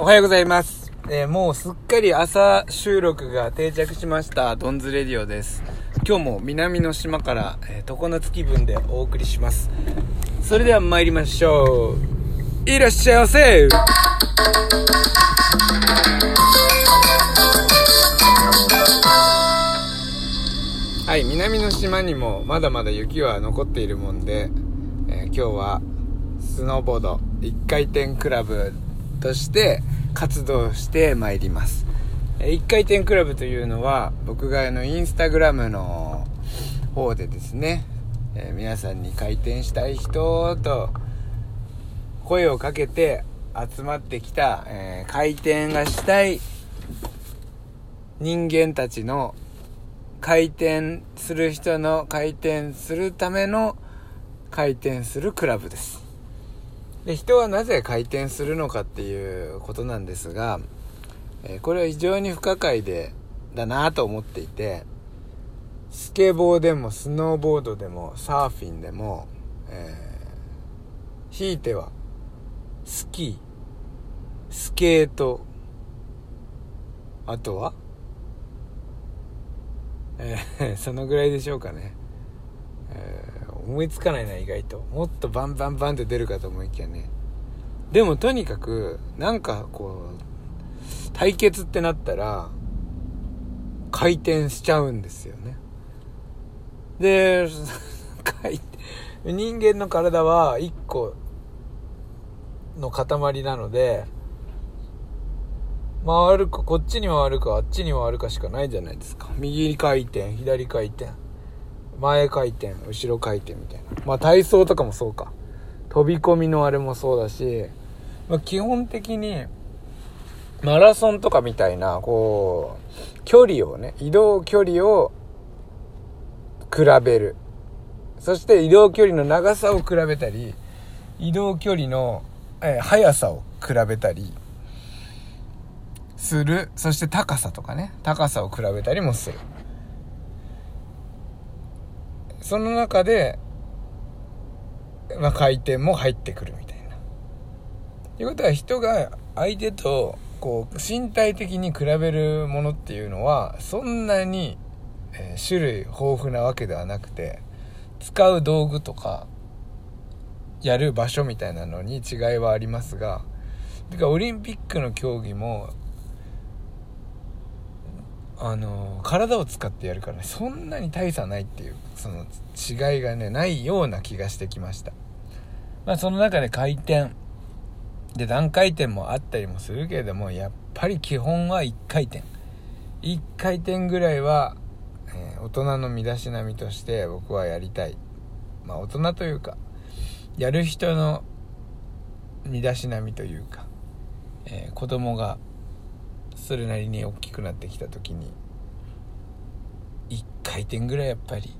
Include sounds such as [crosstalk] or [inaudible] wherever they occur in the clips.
おはようございます。えーもうすっかり朝収録が定着しました、ドンズレディオです。今日も南の島から、えー、常夏気分でお送りします。それでは参りましょう。いらっしゃいませはい、南の島にもまだまだ雪は残っているもんで、えー今日はスノーボード一回転クラブとして活動してまいります。えー一回転クラブというのは僕があのインスタグラムの方でですね、えー皆さんに回転したい人と声をかけて集まってきた、えー回転がしたい人間たちの回転する人の回転するための回転するクラブですで人はなぜ回転するのかっていうことなんですが、えこれは非常に不可解でだなと思っていてスケボーでもスノーボードでもサーフィンでも、えーひいてはスキースケートあとはえー [laughs] そのぐらいでしょうかね、えー思いつかないな意外と。もっとバンバンバンって出るかと思いきやね。でもとにかくなんかこう対決ってなったら回転しちゃうんですよね。で人間の体は1個の塊なので回るかこっちに回るかあっちに回るかしかないじゃないですか。右回転左回転。前回転後ろ回転みたいな。まあ体操とかもそうか。飛び込みのあれもそうだし、まあ、基本的にマラソンとかみたいなこう距離をね移動距離を比べる。そして移動距離の長さを比べたり移動距離の、えー速さを比べたりする。そして高さとかね。高さを比べたりもする。その中で、まあ、回転も入ってくるみたいな。ということは人が相手とこう身体的に比べるものっていうのはそんなに、え種類豊富なわけではなくて使う道具とかやる場所みたいなのに違いはありますがてかオリンピックの競技もあの体を使ってやるからねそんなに大差ないっていうその違いがねないような気がしてきました。まあその中で回転で段回転もあったりもするけれどもやっぱり基本は1回転。1回転ぐらいは、えー大人の身だしなみとして僕はやりたい。まあ大人というかやる人の身だしなみというか、えー子供がそれなりに大きくなってきた時に1回転ぐらいやっぱり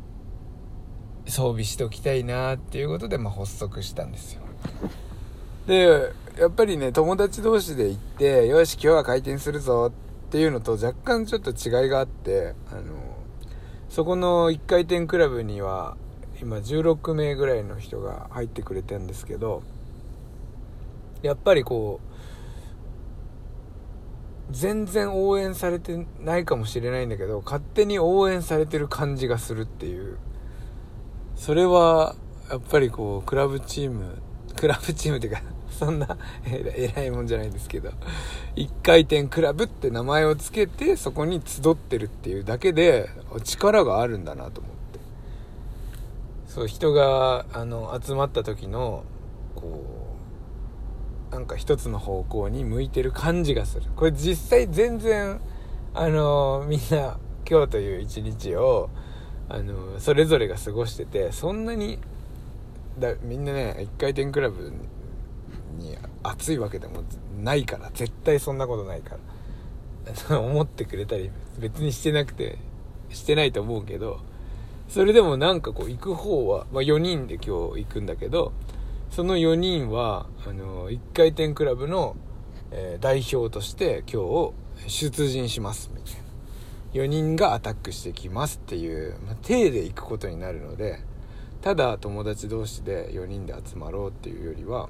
装備しておきたいなっていうことで、まあ、発足したんですよ。でやっぱりね友達同士で行ってよし今日は回転するぞっていうのと若干ちょっと違いがあってあのそこの1回転クラブには今16名ぐらいの人が入ってくれてるんですけどやっぱりこう全然応援されてないかもしれないんだけど勝手に応援されてる感じがするっていう。それはやっぱりこうクラブチームクラブチームっていうか [laughs] そんなえらいもんじゃないですけど一回転クラブって名前を付けてそこに集ってるっていうだけで力があるんだなと思って。そう人があの集まった時のこうなんか一つの方向に向いてる感じがする。これ実際全然あのみんな今日という一日をあのそれぞれが過ごしててそんなにだみんなね一回転クラブに熱いわけでもないから絶対そんなことないから [laughs] 思ってくれたり別にしてなくてしてないと思うけどそれでもなんかこう行く方は、まあ、4人で今日行くんだけどその4人はあの1回転クラブの、えー代表として今日出陣しますみたいな。4人がアタックしてきますっていう、まあ、体で行くことになるのでただ友達同士で4人で集まろうっていうよりは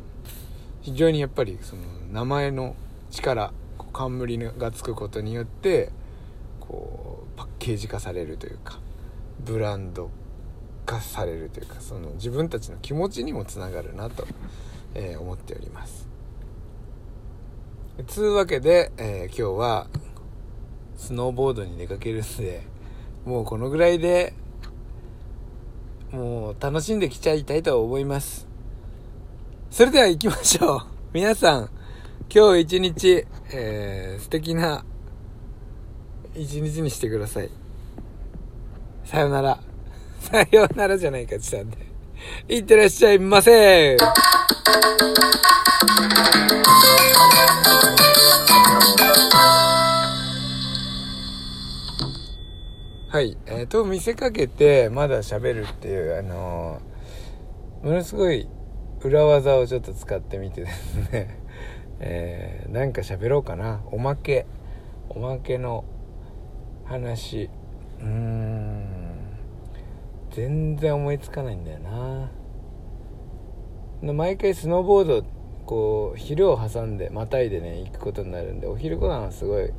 非常にやっぱりその名前の力冠がつくことによってこうパッケージ化されるというかブランド化されるというかその自分たちの気持ちにもつながるなと、えー、思っております。つうわけで、えー、今日はスノーボードに出かけるんでもうこのぐらいでもう楽しんできちゃいたいと思います。それでは行きましょう。皆さん今日一日、えー、素敵な一日にしてください。さよなら。さようならじゃないか、ちさんで。いってらっしゃいませはい。えっ、ー、と、見せかけて、まだ喋るっていう、あのー、ものすごい裏技をちょっと使ってみてですね、[laughs] えー、なんか喋ろうかな。おまけ。おまけの話。うーん。全然思いつかないんだよな。毎回スノーボードこう昼を挟んでまたいでね行くことになるんでお昼ご飯はすごいあの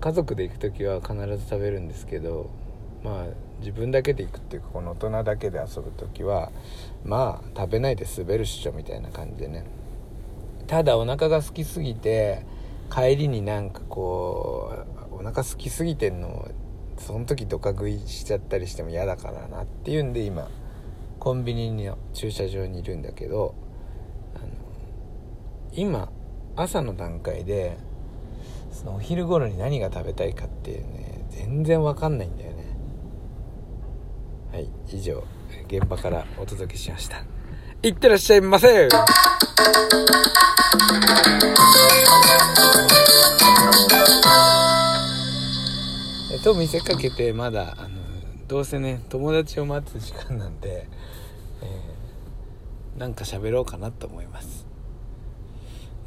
家族で行く時は必ず食べるんですけどまあ自分だけで行くっていうかこの大人だけで遊ぶ時はまあ食べないで滑るっしょみたいな感じでね。ただお腹が空きすぎて帰りになんかこうお腹空きすぎてんのをその時ドカ食いしちゃったりしても嫌だからなっていうんで今コンビニの駐車場にいるんだけど今朝の段階でそのお昼頃に何が食べたいかっていうね全然わかんないんだよね。はい以上現場からお届けしました。いってらっしゃいませ！と見せかけてまだあのどうせね友達を待つ時間なんで、えー、なんか喋ろうかなと思います。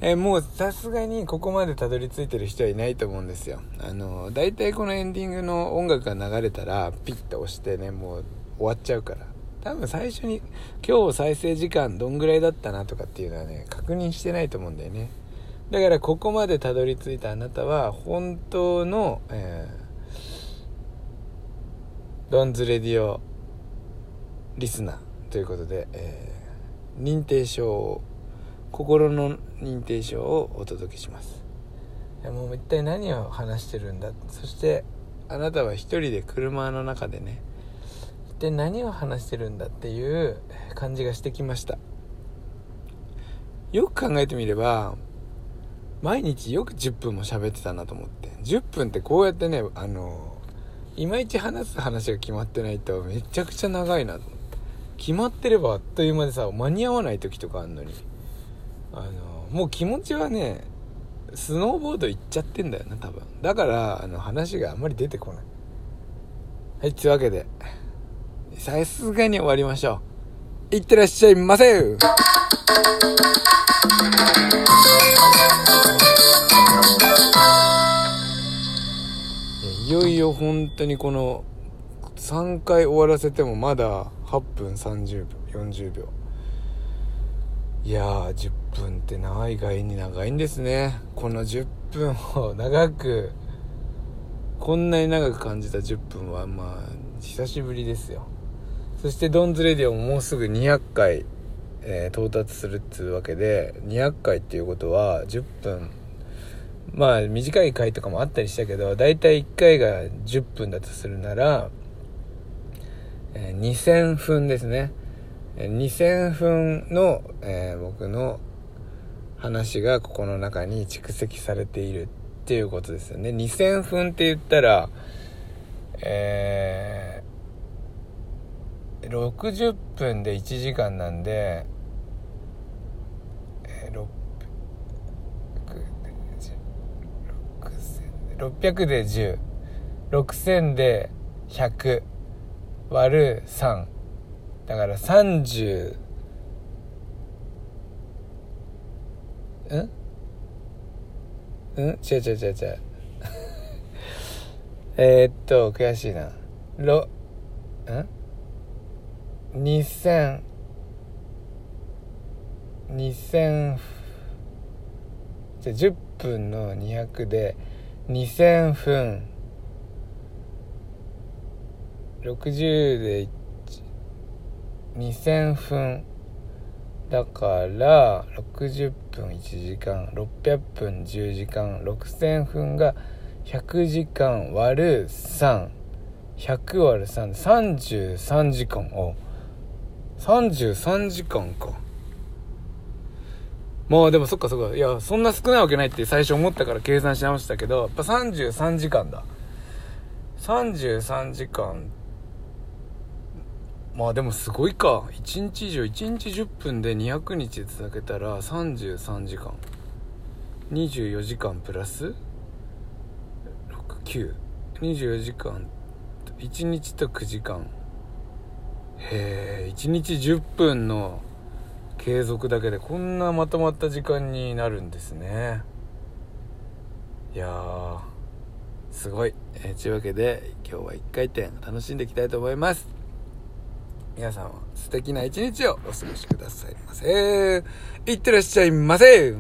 えー、もうさすがにここまでたどり着いてる人はいないと思うんですよ。あの大体このエンディングの音楽が流れたらピッと押してねもう終わっちゃうから。多分最初に今日再生時間どんぐらいだったなとかっていうのはね確認してないと思うんだよね。だからここまでたどり着いたあなたは本当の、えードンズレディオリスナーということで、えー、認定証を心の認定証をお届けします。いやもう一体何を話してるんだ？そしてあなたは一人で車の中でね一体何を話してるんだっていう感じがしてきました。よく考えてみれば毎日よく10分も喋ってたなと思って10分ってこうやってねあのいまいち話す話が決まってないとめちゃくちゃ長いな。決まってればあっという間でさ間に合わない時とかあんのに。あのもう気持ちはねスノーボード行っちゃってんだよな多分。だからあの話があんまり出てこない。はいというわけで。さすがに終わりましょう。いってらっしゃいませ。いよいよ本当にこの3回終わらせてもまだ8分30秒40秒。いやー10分って長い外に長いんですね。この10分を長くこんなに長く感じた10分はまあ久しぶりですよ。そしてドンズレディオももうすぐ200回、えー、到達するっつうわけで200回っていうことは10分まあ短い回とかもあったりしたけど大体1回が10分だとするなら、えー、2000分ですね。2000分の、えー、僕の話がここの中に蓄積されているっていうことですよね。2000分って言ったらえー、60分で1時間なんで、えー、600で106000で100割る3だから30ん？うん？違う違う違う違う。[laughs] えっと悔しいな。ろん？2000 2000じゃあ10分の200で2000分。60で2000分。だから60分1時間600分10時間6000分が100時間割る3100割る333時間お33時間か。まあでもそっかそっか。いやそんな少ないわけないって最初思ったから計算し直したけどやっぱ33時間だ。33時間まあでもすごいか。1日以上1日10分で200日続けたら33時間。24時間プラス？6924時間。1日と9時間。へえ1日10分の継続だけでこんなまとまった時間になるんですね。いやーすごい、え、というわけで今日は1回転楽しんでいきたいと思います。皆さんは素敵な一日をお過ごしくださいませ。いってらっしゃいませ。